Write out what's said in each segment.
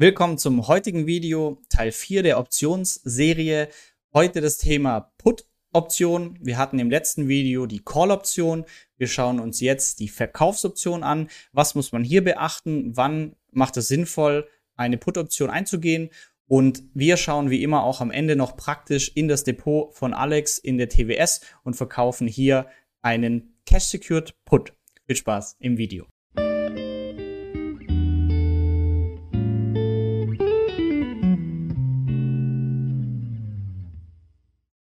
Willkommen zum heutigen Video, Teil 4 der Optionsserie. Heute das Thema Put-Option. Wir hatten im letzten Video die Call-Option. Wir schauen uns jetzt die Verkaufsoption an. Was muss man hier beachten? Wann macht es sinnvoll, eine Put-Option einzugehen? Und wir schauen wie immer auch am Ende noch praktisch in das Depot von Alex in der TWS und verkaufen hier einen Cash-Secured Put. Viel Spaß im Video.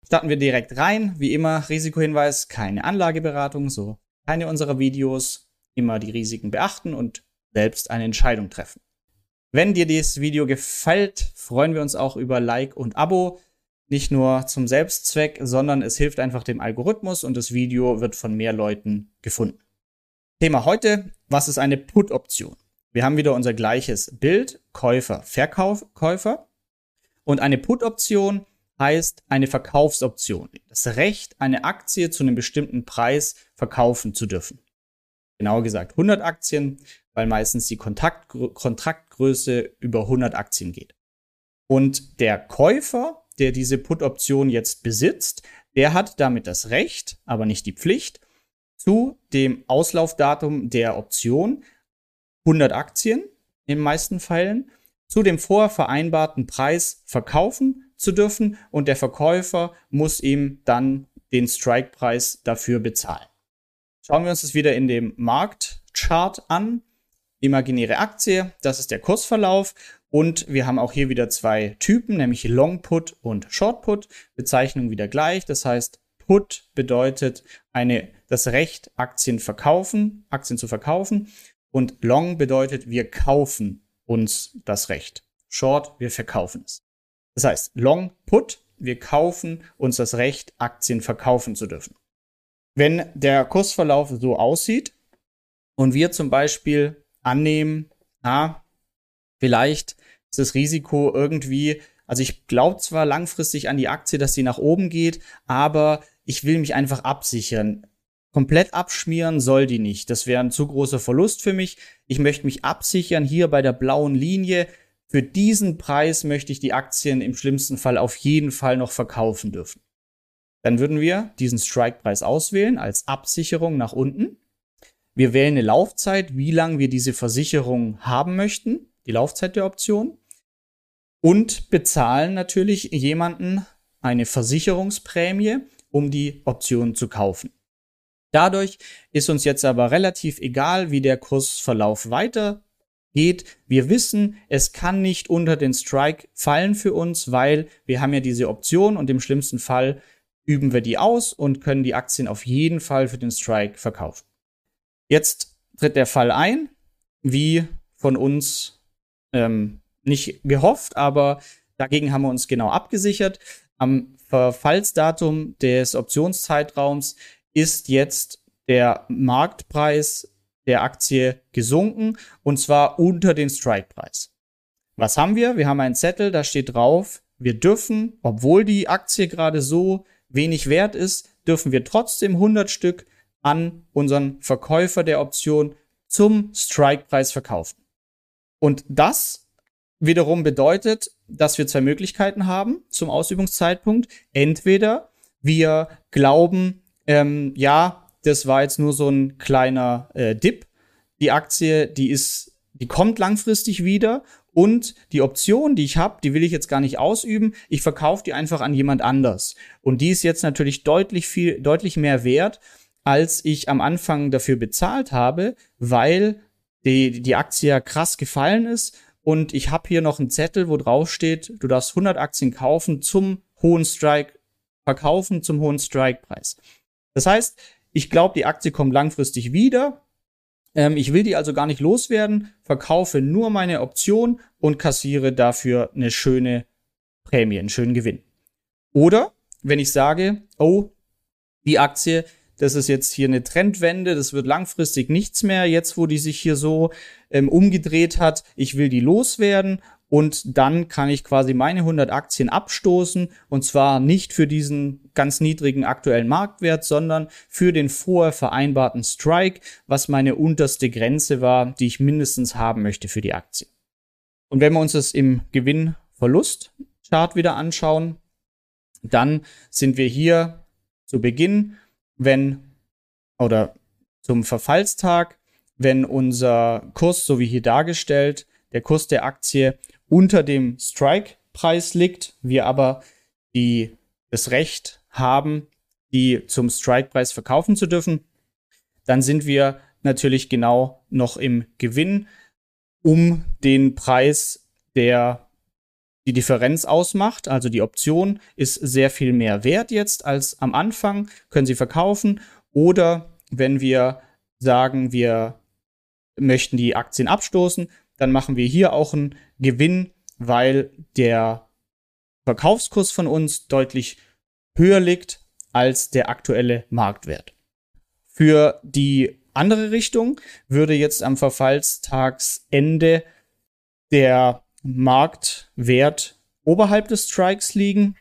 Starten wir direkt rein. Wie immer, Risikohinweis, keine Anlageberatung, so keine unserer Videos. Immer die Risiken beachten und selbst eine Entscheidung treffen. Wenn dir dieses Video gefällt, freuen wir uns auch über Like und Abo. Nicht nur zum Selbstzweck, sondern es hilft einfach dem Algorithmus und das Video wird von mehr Leuten gefunden. Thema heute, was ist eine Put-Option? Wir haben wieder unser gleiches Bild, Käufer, Verkäufer. Und eine Put-Option heißt eine Verkaufsoption. Das Recht, eine Aktie zu einem bestimmten Preis verkaufen zu dürfen. Genauer gesagt 100 Aktien, weil meistens die Kontraktgröße über 100 Aktien geht. Und der Käufer, der diese Put-Option jetzt besitzt, der hat damit das Recht, aber nicht die Pflicht, zu dem Auslaufdatum der Option 100 Aktien in den meisten Fällen zu dem vorher vereinbarten Preis verkaufen zu dürfen und der Verkäufer muss ihm dann den Strike-Preis dafür bezahlen. Schauen wir uns das wieder in dem Marktchart an. Imaginäre Aktie, das ist der Kursverlauf und wir haben auch hier wieder zwei Typen, nämlich Long Put und Short Put. Bezeichnung wieder gleich, das heißt Put bedeutet eine das Recht Aktien verkaufen, Aktien zu verkaufen und Long bedeutet wir kaufen uns das Recht. Short, wir verkaufen es. Das heißt, Long Put, wir kaufen uns das Recht, Aktien verkaufen zu dürfen. Wenn der Kursverlauf so aussieht und wir zum Beispiel annehmen, na, vielleicht ist das Risiko irgendwie, also ich glaube zwar langfristig an die Aktie, dass sie nach oben geht, aber ich will mich einfach absichern. Komplett abschmieren soll die nicht. Das wäre ein zu großer Verlust für mich. Ich möchte mich absichern hier bei der blauen Linie für diesen Preis möchte ich die Aktien im schlimmsten Fall auf jeden Fall noch verkaufen dürfen. Dann würden wir diesen Strike-Preis auswählen als Absicherung nach unten. Wir wählen eine Laufzeit, wie lange wir diese Versicherung haben möchten, die Laufzeit der Option. Und bezahlen natürlich jemanden eine Versicherungsprämie, um die Option zu kaufen. Dadurch ist uns jetzt aber relativ egal, wie der Kursverlauf weiter geht. Wir wissen, es kann nicht unter den Strike fallen für uns, weil wir haben ja diese Option und im schlimmsten Fall üben wir die aus und können die Aktien auf jeden Fall für den Strike verkaufen. Jetzt tritt der Fall ein, wie von uns ähm, nicht gehofft, aber dagegen haben wir uns genau abgesichert. Am Verfallsdatum des Optionszeitraums ist jetzt der Marktpreis der Aktie gesunken und zwar unter den Strike-Preis. Was haben wir? Wir haben einen Zettel, da steht drauf, wir dürfen, obwohl die Aktie gerade so wenig wert ist, dürfen wir trotzdem 100 Stück an unseren Verkäufer der Option zum Strike-Preis verkaufen. Und das wiederum bedeutet, dass wir zwei Möglichkeiten haben zum Ausübungszeitpunkt. Entweder wir glauben, ähm, ja, das war jetzt nur so ein kleiner äh, Dip. Die Aktie, die ist, die kommt langfristig wieder und die Option, die ich habe, die will ich jetzt gar nicht ausüben. Ich verkaufe die einfach an jemand anders. Und die ist jetzt natürlich deutlich viel, deutlich mehr wert, als ich am Anfang dafür bezahlt habe, weil die, die Aktie ja krass gefallen ist. Und ich habe hier noch einen Zettel, wo drauf steht, du darfst 100 Aktien kaufen zum hohen Strike, verkaufen zum hohen Strike-Preis. Das heißt, ich glaube, die Aktie kommt langfristig wieder. Ähm, ich will die also gar nicht loswerden, verkaufe nur meine Option und kassiere dafür eine schöne Prämie, einen schönen Gewinn. Oder wenn ich sage, oh, die Aktie, das ist jetzt hier eine Trendwende, das wird langfristig nichts mehr, jetzt wo die sich hier so ähm, umgedreht hat, ich will die loswerden und dann kann ich quasi meine 100 Aktien abstoßen und zwar nicht für diesen ganz niedrigen aktuellen Marktwert, sondern für den vorher vereinbarten Strike, was meine unterste Grenze war, die ich mindestens haben möchte für die Aktie. Und wenn wir uns das im Gewinn-Verlust-Chart wieder anschauen, dann sind wir hier zu Beginn, wenn oder zum Verfallstag, wenn unser Kurs, so wie hier dargestellt, der Kurs der Aktie unter dem Strike-Preis liegt, wir aber die, das Recht haben, die zum Strike-Preis verkaufen zu dürfen, dann sind wir natürlich genau noch im Gewinn um den Preis, der die Differenz ausmacht. Also die Option ist sehr viel mehr wert jetzt als am Anfang, können Sie verkaufen. Oder wenn wir sagen, wir möchten die Aktien abstoßen, dann machen wir hier auch einen Gewinn, weil der Verkaufskurs von uns deutlich höher liegt als der aktuelle Marktwert. Für die andere Richtung würde jetzt am Verfallstagsende der Marktwert oberhalb des Strikes liegen,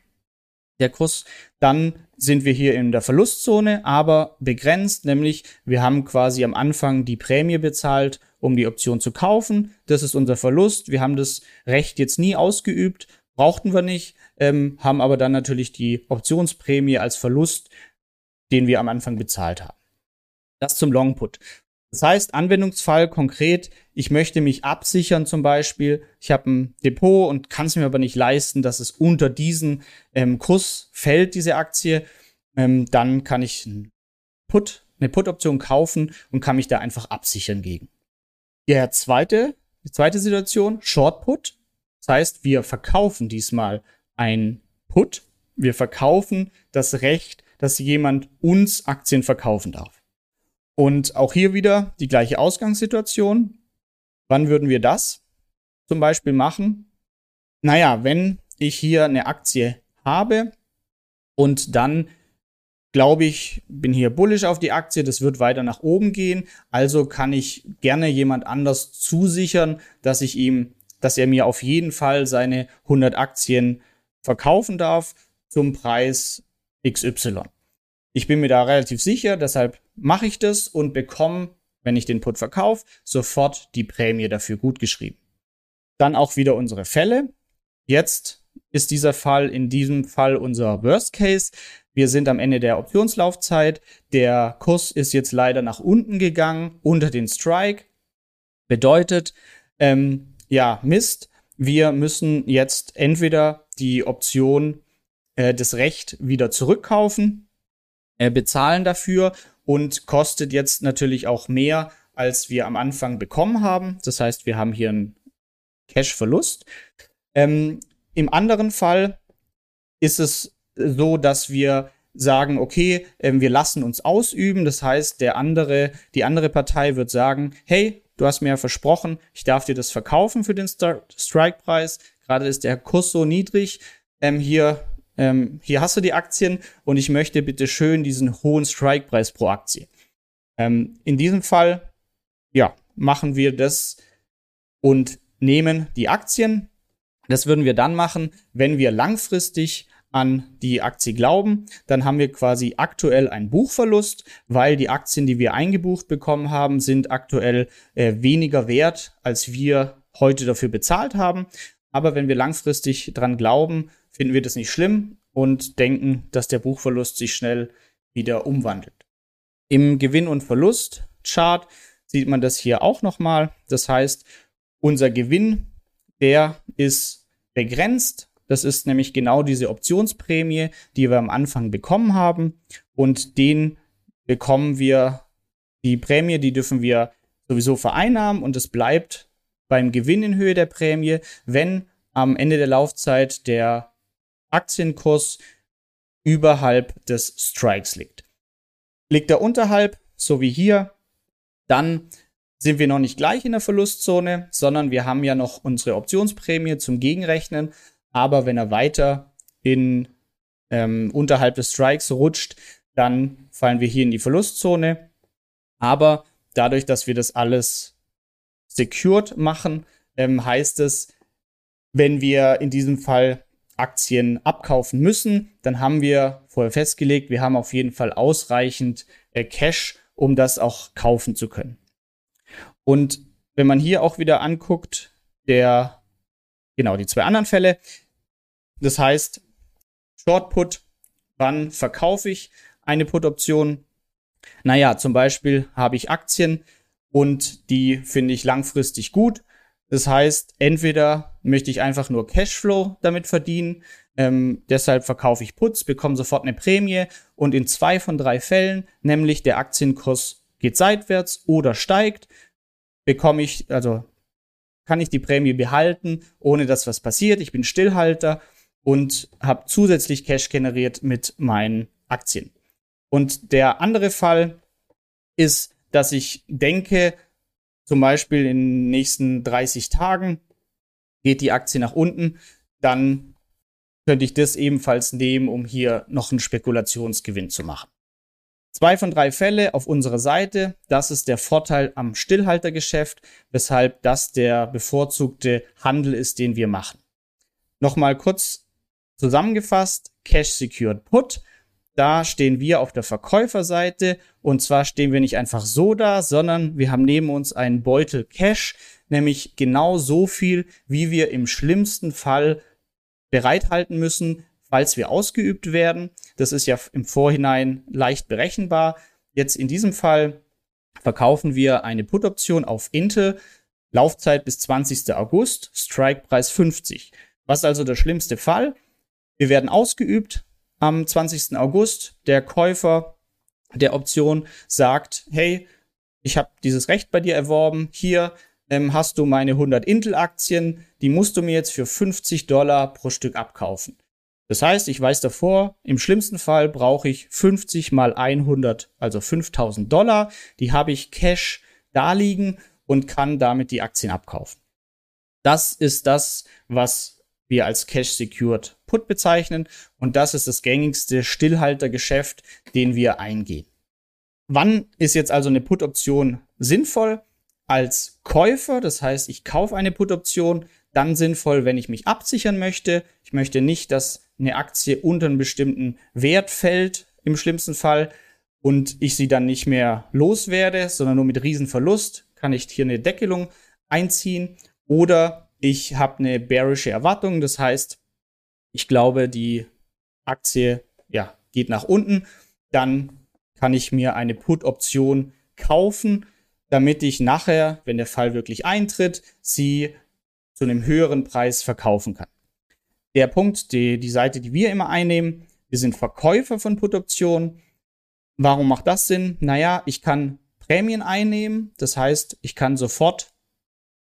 der Kurs, dann sind wir hier in der Verlustzone, aber begrenzt, nämlich wir haben quasi am Anfang die Prämie bezahlt, um die Option zu kaufen. Das ist unser Verlust. Wir haben das Recht jetzt nie ausgeübt, brauchten wir nicht, ähm, haben aber dann natürlich die Optionsprämie als Verlust, den wir am Anfang bezahlt haben. Das zum Longput. Das heißt, Anwendungsfall konkret, ich möchte mich absichern zum Beispiel, ich habe ein Depot und kann es mir aber nicht leisten, dass es unter diesen ähm, Kurs fällt, diese Aktie, ähm, dann kann ich ein Put, eine Put-Option kaufen und kann mich da einfach absichern gegen. Der zweite, die zweite Situation, Short Put. Das heißt, wir verkaufen diesmal ein Put. Wir verkaufen das Recht, dass jemand uns Aktien verkaufen darf. Und auch hier wieder die gleiche Ausgangssituation. Wann würden wir das zum Beispiel machen? Naja, wenn ich hier eine Aktie habe und dann glaube ich, bin hier bullish auf die Aktie, das wird weiter nach oben gehen, also kann ich gerne jemand anders zusichern, dass ich ihm, dass er mir auf jeden Fall seine 100 Aktien verkaufen darf zum Preis XY. Ich bin mir da relativ sicher, deshalb mache ich das und bekomme, wenn ich den Put verkaufe, sofort die Prämie dafür gut geschrieben. Dann auch wieder unsere Fälle. Jetzt ist dieser Fall in diesem Fall unser Worst Case. Wir sind am Ende der Optionslaufzeit. Der Kurs ist jetzt leider nach unten gegangen, unter den Strike. Bedeutet, ähm, ja, Mist. Wir müssen jetzt entweder die Option, äh, das Recht wieder zurückkaufen, äh, bezahlen dafür und kostet jetzt natürlich auch mehr, als wir am Anfang bekommen haben. Das heißt, wir haben hier einen Cash-Verlust. Ähm, Im anderen Fall ist es so, dass wir sagen, okay, ähm, wir lassen uns ausüben. Das heißt, der andere, die andere Partei wird sagen, hey, du hast mir ja versprochen, ich darf dir das verkaufen für den Strike-Preis. Gerade ist der Kurs so niedrig. Ähm, hier ähm, hier hast du die Aktien und ich möchte bitte schön diesen hohen Strike-Preis pro Aktie. Ähm, in diesem Fall, ja, machen wir das und nehmen die Aktien. Das würden wir dann machen, wenn wir langfristig an die Aktie glauben, dann haben wir quasi aktuell einen Buchverlust, weil die Aktien, die wir eingebucht bekommen haben, sind aktuell äh, weniger wert, als wir heute dafür bezahlt haben. Aber wenn wir langfristig dran glauben, finden wir das nicht schlimm und denken, dass der Buchverlust sich schnell wieder umwandelt. Im Gewinn- und Verlustchart sieht man das hier auch nochmal. Das heißt, unser Gewinn, der ist begrenzt. Das ist nämlich genau diese Optionsprämie, die wir am Anfang bekommen haben. Und den bekommen wir, die Prämie, die dürfen wir sowieso vereinnahmen und es bleibt beim Gewinn in Höhe der Prämie, wenn am Ende der Laufzeit der Aktienkurs überhalb des Strikes liegt. Liegt er unterhalb, so wie hier, dann sind wir noch nicht gleich in der Verlustzone, sondern wir haben ja noch unsere Optionsprämie zum Gegenrechnen. Aber wenn er weiter in ähm, unterhalb des Strikes rutscht, dann fallen wir hier in die Verlustzone. Aber dadurch, dass wir das alles secured machen, ähm, heißt es, wenn wir in diesem Fall Aktien abkaufen müssen, dann haben wir vorher festgelegt, wir haben auf jeden Fall ausreichend äh, Cash, um das auch kaufen zu können. Und wenn man hier auch wieder anguckt, der genau die zwei anderen Fälle. Das heißt, Short Put, wann verkaufe ich eine Put-Option? Naja, zum Beispiel habe ich Aktien und die finde ich langfristig gut. Das heißt, entweder möchte ich einfach nur Cashflow damit verdienen, ähm, deshalb verkaufe ich Puts, bekomme sofort eine Prämie und in zwei von drei Fällen, nämlich der Aktienkurs geht seitwärts oder steigt, bekomme ich, also kann ich die Prämie behalten, ohne dass was passiert. Ich bin Stillhalter und habe zusätzlich Cash generiert mit meinen Aktien. Und der andere Fall ist, dass ich denke, zum Beispiel in den nächsten 30 Tagen geht die Aktie nach unten, dann könnte ich das ebenfalls nehmen, um hier noch einen Spekulationsgewinn zu machen. Zwei von drei Fälle auf unserer Seite. Das ist der Vorteil am Stillhaltergeschäft, weshalb das der bevorzugte Handel ist, den wir machen. Nochmal kurz zusammengefasst. Cash Secured Put. Da stehen wir auf der Verkäuferseite und zwar stehen wir nicht einfach so da, sondern wir haben neben uns einen Beutel Cash, nämlich genau so viel, wie wir im schlimmsten Fall bereithalten müssen, falls wir ausgeübt werden. Das ist ja im Vorhinein leicht berechenbar. Jetzt in diesem Fall verkaufen wir eine Put-Option auf Intel, Laufzeit bis 20. August, Strike-Preis 50. Was ist also der schlimmste Fall? Wir werden ausgeübt am 20. August. Der Käufer der Option sagt, hey, ich habe dieses Recht bei dir erworben. Hier ähm, hast du meine 100 Intel-Aktien. Die musst du mir jetzt für 50 Dollar pro Stück abkaufen. Das heißt, ich weiß davor, im schlimmsten Fall brauche ich 50 mal 100, also 5000 Dollar. Die habe ich Cash da liegen und kann damit die Aktien abkaufen. Das ist das, was wir als Cash Secured Put bezeichnen und das ist das gängigste Stillhaltergeschäft, den wir eingehen. Wann ist jetzt also eine Put-Option sinnvoll? Als Käufer, das heißt, ich kaufe eine Put-Option, dann sinnvoll, wenn ich mich absichern möchte. Ich möchte nicht, dass eine Aktie unter einen bestimmten Wert fällt, im schlimmsten Fall, und ich sie dann nicht mehr loswerde, sondern nur mit Riesenverlust, kann ich hier eine Deckelung einziehen. Oder ich habe eine bearische Erwartung, das heißt, ich glaube, die Aktie ja, geht nach unten, dann kann ich mir eine Put-Option kaufen, damit ich nachher, wenn der Fall wirklich eintritt, sie zu einem höheren Preis verkaufen kann der Punkt, die, die Seite, die wir immer einnehmen. Wir sind Verkäufer von Put-Optionen. Warum macht das Sinn? Naja, ich kann Prämien einnehmen. Das heißt, ich kann sofort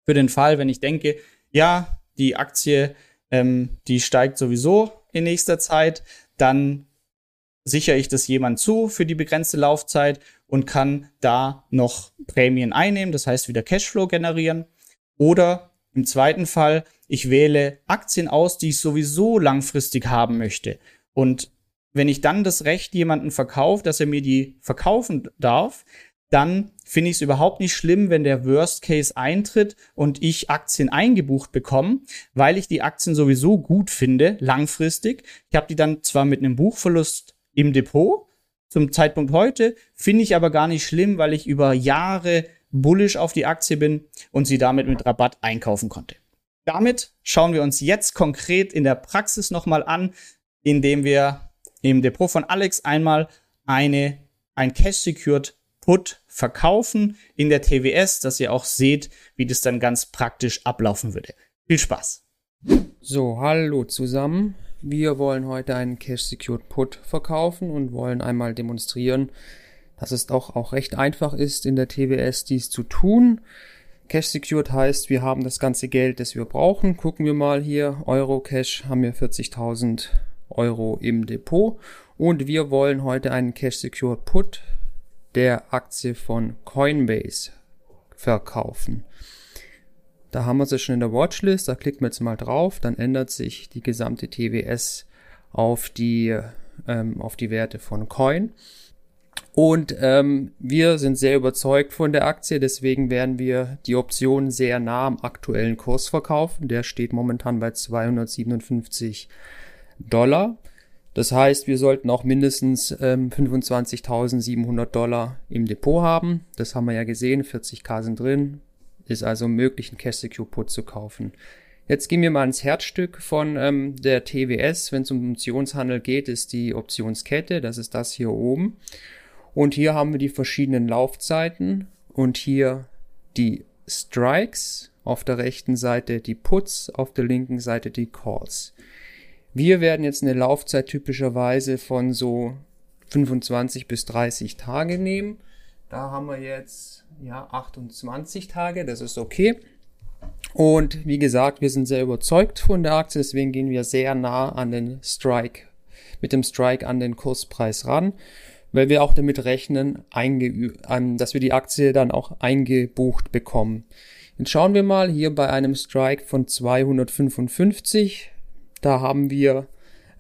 für den Fall, wenn ich denke, ja, die Aktie, ähm, die steigt sowieso in nächster Zeit, dann sichere ich das jemand zu für die begrenzte Laufzeit und kann da noch Prämien einnehmen, das heißt wieder Cashflow generieren. Oder im zweiten Fall ich wähle Aktien aus, die ich sowieso langfristig haben möchte. Und wenn ich dann das Recht jemanden verkaufe, dass er mir die verkaufen darf, dann finde ich es überhaupt nicht schlimm, wenn der Worst Case eintritt und ich Aktien eingebucht bekomme, weil ich die Aktien sowieso gut finde, langfristig. Ich habe die dann zwar mit einem Buchverlust im Depot, zum Zeitpunkt heute, finde ich aber gar nicht schlimm, weil ich über Jahre bullish auf die Aktie bin und sie damit mit Rabatt einkaufen konnte. Damit schauen wir uns jetzt konkret in der Praxis nochmal an, indem wir im Depot von Alex einmal eine, ein Cash Secured Put verkaufen in der TWS, dass ihr auch seht, wie das dann ganz praktisch ablaufen würde. Viel Spaß! So, hallo zusammen. Wir wollen heute einen Cash Secured Put verkaufen und wollen einmal demonstrieren, dass es doch auch recht einfach ist, in der TWS dies zu tun. Cash Secured heißt, wir haben das ganze Geld, das wir brauchen. Gucken wir mal hier, Euro Cash haben wir 40.000 Euro im Depot und wir wollen heute einen Cash Secured Put der Aktie von Coinbase verkaufen. Da haben wir sie schon in der Watchlist, da klicken wir jetzt mal drauf, dann ändert sich die gesamte TWS auf die, ähm, auf die Werte von Coin. Und ähm, wir sind sehr überzeugt von der Aktie, deswegen werden wir die Option sehr nah am aktuellen Kurs verkaufen. Der steht momentan bei 257 Dollar. Das heißt, wir sollten auch mindestens ähm, 25.700 Dollar im Depot haben. Das haben wir ja gesehen, 40k sind drin. Ist also möglich, einen Cash Secure Put zu kaufen. Jetzt gehen wir mal ins Herzstück von ähm, der TWS. Wenn es um Optionshandel geht, ist die Optionskette. Das ist das hier oben. Und hier haben wir die verschiedenen Laufzeiten und hier die Strikes. Auf der rechten Seite die Puts, auf der linken Seite die Calls. Wir werden jetzt eine Laufzeit typischerweise von so 25 bis 30 Tage nehmen. Da haben wir jetzt ja 28 Tage, das ist okay. Und wie gesagt, wir sind sehr überzeugt von der Aktie, deswegen gehen wir sehr nah an den Strike, mit dem Strike an den Kurspreis ran, weil wir auch damit rechnen, dass wir die Aktie dann auch eingebucht bekommen. Jetzt schauen wir mal hier bei einem Strike von 255. Da haben wir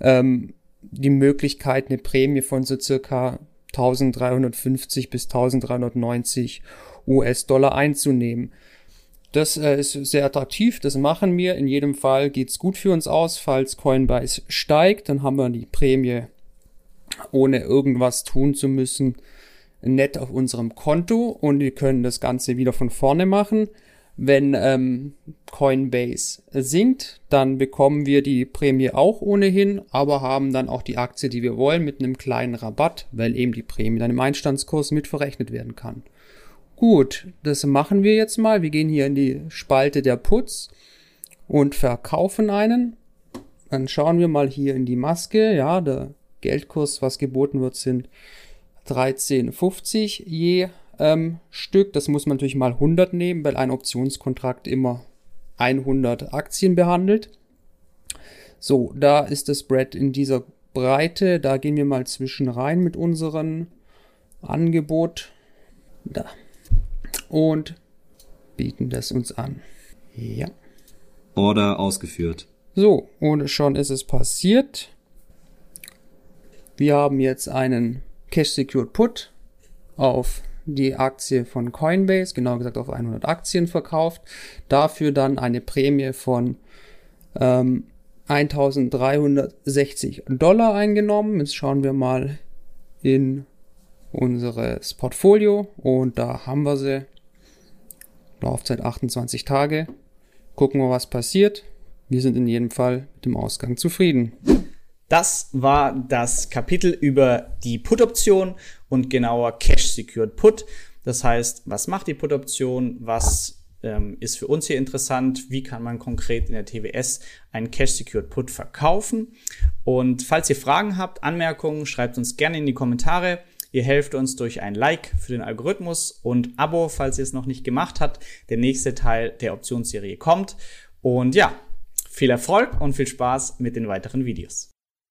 ähm, die Möglichkeit, eine Prämie von so circa 1350 bis 1390 US-Dollar einzunehmen. Das äh, ist sehr attraktiv, das machen wir. In jedem Fall geht's gut für uns aus. Falls Coinbase steigt, dann haben wir die Prämie ohne irgendwas tun zu müssen nett auf unserem Konto und wir können das Ganze wieder von vorne machen. Wenn ähm, Coinbase sinkt, dann bekommen wir die Prämie auch ohnehin, aber haben dann auch die Aktie, die wir wollen, mit einem kleinen Rabatt, weil eben die Prämie dann im Einstandskurs mit verrechnet werden kann. Gut, das machen wir jetzt mal. Wir gehen hier in die Spalte der Puts und verkaufen einen. Dann schauen wir mal hier in die Maske. Ja, der Geldkurs, was geboten wird, sind 13,50 je ähm, Stück. Das muss man natürlich mal 100 nehmen, weil ein Optionskontrakt immer 100 Aktien behandelt. So, da ist das Spread in dieser Breite. Da gehen wir mal zwischen rein mit unserem Angebot. Da. Und bieten das uns an. Ja. Order ausgeführt. So, und schon ist es passiert. Wir haben jetzt einen Cash Secured Put auf die Aktie von Coinbase, genau gesagt auf 100 Aktien verkauft, dafür dann eine Prämie von ähm, 1360 Dollar eingenommen. Jetzt schauen wir mal in unseres Portfolio und da haben wir sie. Laufzeit 28 Tage. Gucken wir, was passiert. Wir sind in jedem Fall mit dem Ausgang zufrieden. Das war das Kapitel über die Put-Option und genauer Cash-Secured Put. Das heißt, was macht die Put-Option? Was ähm, ist für uns hier interessant? Wie kann man konkret in der TWS einen Cash-Secured Put verkaufen? Und falls ihr Fragen habt, Anmerkungen, schreibt uns gerne in die Kommentare. Ihr helft uns durch ein Like für den Algorithmus und Abo, falls ihr es noch nicht gemacht habt. Der nächste Teil der Optionsserie kommt. Und ja, viel Erfolg und viel Spaß mit den weiteren Videos.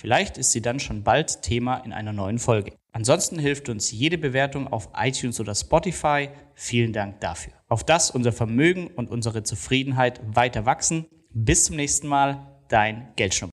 Vielleicht ist sie dann schon bald Thema in einer neuen Folge. Ansonsten hilft uns jede Bewertung auf iTunes oder Spotify. Vielen Dank dafür. Auf das unser Vermögen und unsere Zufriedenheit weiter wachsen. Bis zum nächsten Mal, dein Geldschnurrbart.